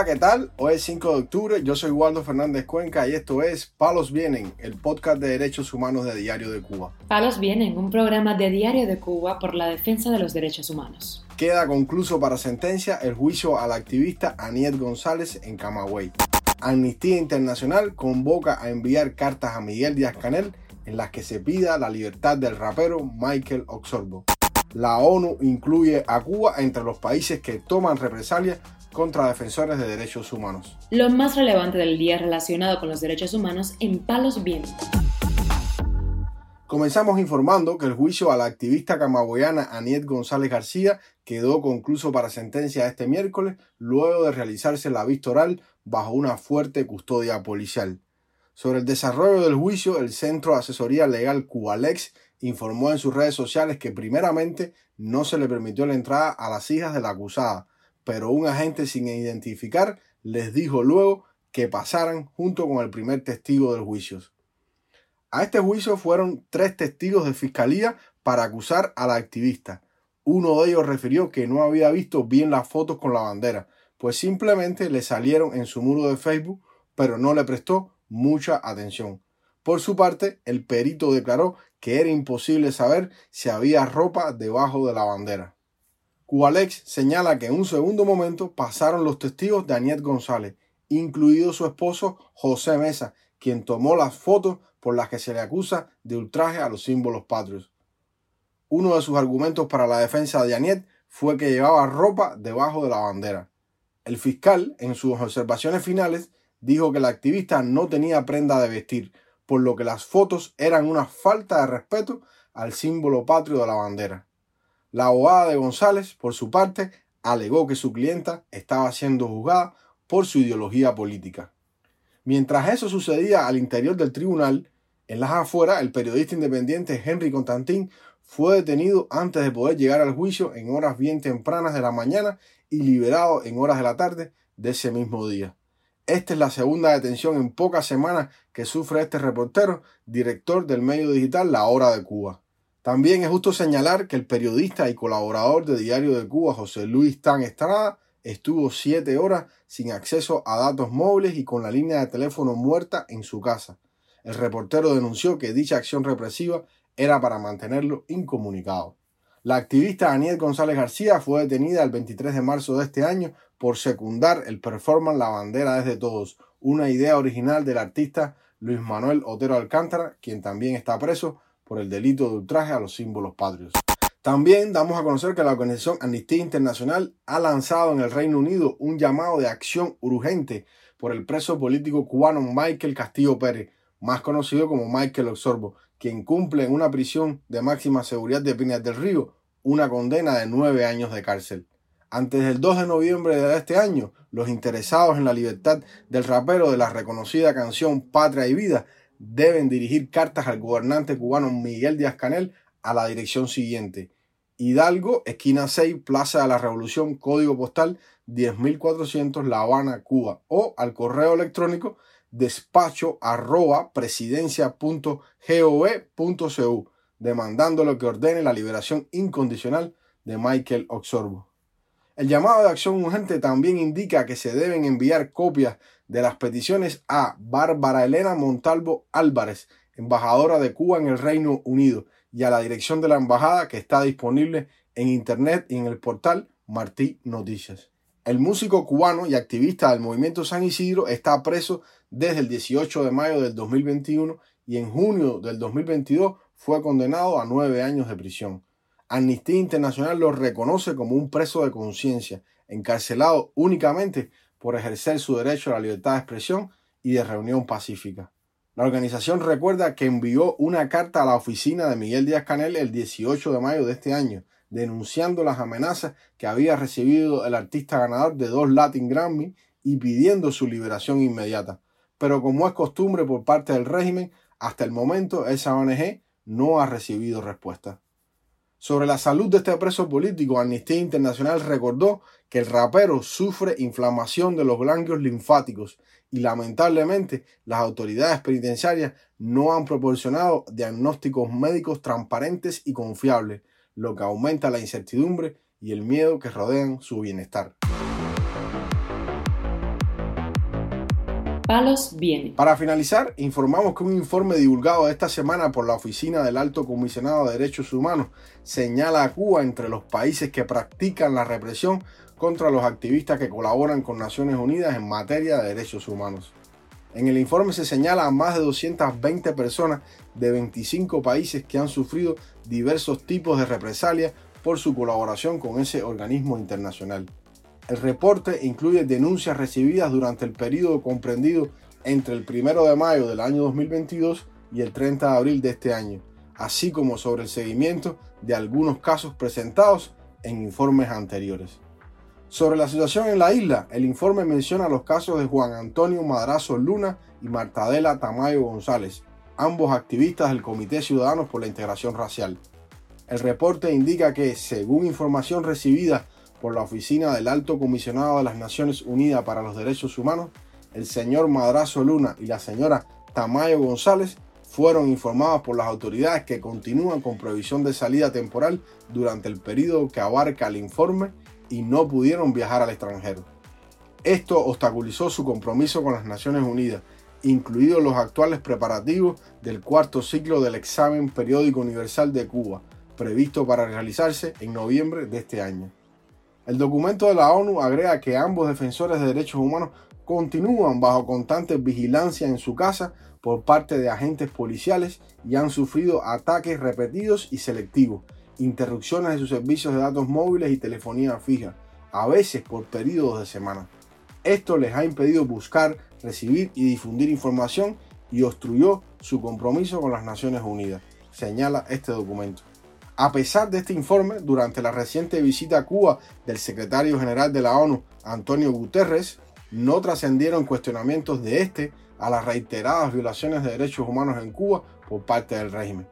Hola, ¿qué tal? Hoy es 5 de octubre, yo soy Waldo Fernández Cuenca y esto es Palos Vienen, el podcast de derechos humanos de Diario de Cuba. Palos Vienen, un programa de Diario de Cuba por la defensa de los derechos humanos. Queda concluso para sentencia el juicio al activista Aniet González en Camagüey. Amnistía Internacional convoca a enviar cartas a Miguel Díaz Canel en las que se pida la libertad del rapero Michael Oxorbo. La ONU incluye a Cuba entre los países que toman represalias contra defensores de derechos humanos. Lo más relevante del día relacionado con los derechos humanos en Palos Vientos. Comenzamos informando que el juicio a la activista camagüeyana Aniet González García quedó concluso para sentencia este miércoles luego de realizarse la vista oral bajo una fuerte custodia policial. Sobre el desarrollo del juicio, el Centro de Asesoría Legal Cubalex informó en sus redes sociales que primeramente no se le permitió la entrada a las hijas de la acusada, pero un agente sin identificar les dijo luego que pasaran junto con el primer testigo del juicio. A este juicio fueron tres testigos de fiscalía para acusar a la activista. Uno de ellos refirió que no había visto bien las fotos con la bandera, pues simplemente le salieron en su muro de Facebook, pero no le prestó mucha atención. Por su parte, el perito declaró que era imposible saber si había ropa debajo de la bandera. Cubalex señala que en un segundo momento pasaron los testigos de Aniet González, incluido su esposo José Mesa, quien tomó las fotos por las que se le acusa de ultraje a los símbolos patrios. Uno de sus argumentos para la defensa de Aniet fue que llevaba ropa debajo de la bandera. El fiscal, en sus observaciones finales, dijo que la activista no tenía prenda de vestir, por lo que las fotos eran una falta de respeto al símbolo patrio de la bandera. La abogada de González, por su parte, alegó que su clienta estaba siendo juzgada por su ideología política. Mientras eso sucedía al interior del tribunal, en las afueras, el periodista independiente Henry Constantín fue detenido antes de poder llegar al juicio en horas bien tempranas de la mañana y liberado en horas de la tarde de ese mismo día. Esta es la segunda detención en pocas semanas que sufre este reportero, director del medio digital La Hora de Cuba. También es justo señalar que el periodista y colaborador de Diario de Cuba, José Luis Tan Estrada, estuvo siete horas sin acceso a datos móviles y con la línea de teléfono muerta en su casa. El reportero denunció que dicha acción represiva era para mantenerlo incomunicado. La activista Daniel González García fue detenida el 23 de marzo de este año por secundar el performance La bandera desde todos, una idea original del artista Luis Manuel Otero Alcántara, quien también está preso por el delito de ultraje a los símbolos patrios. También damos a conocer que la organización Amnistía Internacional ha lanzado en el Reino Unido un llamado de acción urgente por el preso político cubano Michael Castillo Pérez, más conocido como Michael Oxorbo, quien cumple en una prisión de máxima seguridad de Pinas del Río una condena de nueve años de cárcel. Antes del 2 de noviembre de este año, los interesados en la libertad del rapero de la reconocida canción Patria y Vida deben dirigir cartas al gobernante cubano Miguel Díaz Canel a la dirección siguiente. Hidalgo, esquina 6, Plaza de la Revolución, código postal 10400 La Habana, Cuba, o al correo electrónico despacho arroba presidencia.gov.cu, demandándolo que ordene la liberación incondicional de Michael Oxorbo. El llamado de acción urgente también indica que se deben enviar copias de las peticiones a Bárbara Elena Montalvo Álvarez, embajadora de Cuba en el Reino Unido, y a la dirección de la embajada que está disponible en internet y en el portal Martí Noticias. El músico cubano y activista del movimiento San Isidro está preso desde el 18 de mayo del 2021 y en junio del 2022 fue condenado a nueve años de prisión. Amnistía Internacional lo reconoce como un preso de conciencia, encarcelado únicamente por ejercer su derecho a la libertad de expresión y de reunión pacífica. La organización recuerda que envió una carta a la oficina de Miguel Díaz Canel el 18 de mayo de este año, denunciando las amenazas que había recibido el artista ganador de dos Latin Grammy y pidiendo su liberación inmediata. Pero como es costumbre por parte del régimen, hasta el momento esa ONG no ha recibido respuesta. Sobre la salud de este preso político, Amnistía Internacional recordó que el rapero sufre inflamación de los ganglios linfáticos y lamentablemente las autoridades penitenciarias no han proporcionado diagnósticos médicos transparentes y confiables, lo que aumenta la incertidumbre y el miedo que rodean su bienestar. Palos viene. Para finalizar, informamos que un informe divulgado esta semana por la Oficina del Alto Comisionado de Derechos Humanos señala a Cuba entre los países que practican la represión contra los activistas que colaboran con Naciones Unidas en materia de derechos humanos. En el informe se señala a más de 220 personas de 25 países que han sufrido diversos tipos de represalias por su colaboración con ese organismo internacional. El reporte incluye denuncias recibidas durante el periodo comprendido entre el 1 de mayo del año 2022 y el 30 de abril de este año, así como sobre el seguimiento de algunos casos presentados en informes anteriores. Sobre la situación en la isla, el informe menciona los casos de Juan Antonio Madrazo Luna y Martadela Tamayo González, ambos activistas del Comité Ciudadanos por la Integración Racial. El reporte indica que, según información recibida por la Oficina del Alto Comisionado de las Naciones Unidas para los Derechos Humanos, el señor Madrazo Luna y la señora Tamayo González fueron informados por las autoridades que continúan con prohibición de salida temporal durante el periodo que abarca el informe y no pudieron viajar al extranjero. Esto obstaculizó su compromiso con las Naciones Unidas, incluidos los actuales preparativos del cuarto ciclo del examen periódico universal de Cuba, previsto para realizarse en noviembre de este año. El documento de la ONU agrega que ambos defensores de derechos humanos continúan bajo constante vigilancia en su casa por parte de agentes policiales y han sufrido ataques repetidos y selectivos, interrupciones de sus servicios de datos móviles y telefonía fija, a veces por periodos de semanas. Esto les ha impedido buscar, recibir y difundir información y obstruyó su compromiso con las Naciones Unidas, señala este documento. A pesar de este informe, durante la reciente visita a Cuba del secretario general de la ONU, Antonio Guterres, no trascendieron cuestionamientos de este a las reiteradas violaciones de derechos humanos en Cuba por parte del régimen.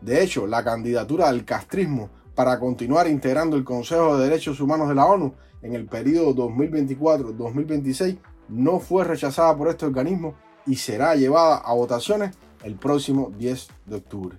De hecho, la candidatura del castrismo para continuar integrando el Consejo de Derechos Humanos de la ONU en el periodo 2024-2026 no fue rechazada por este organismo y será llevada a votaciones el próximo 10 de octubre.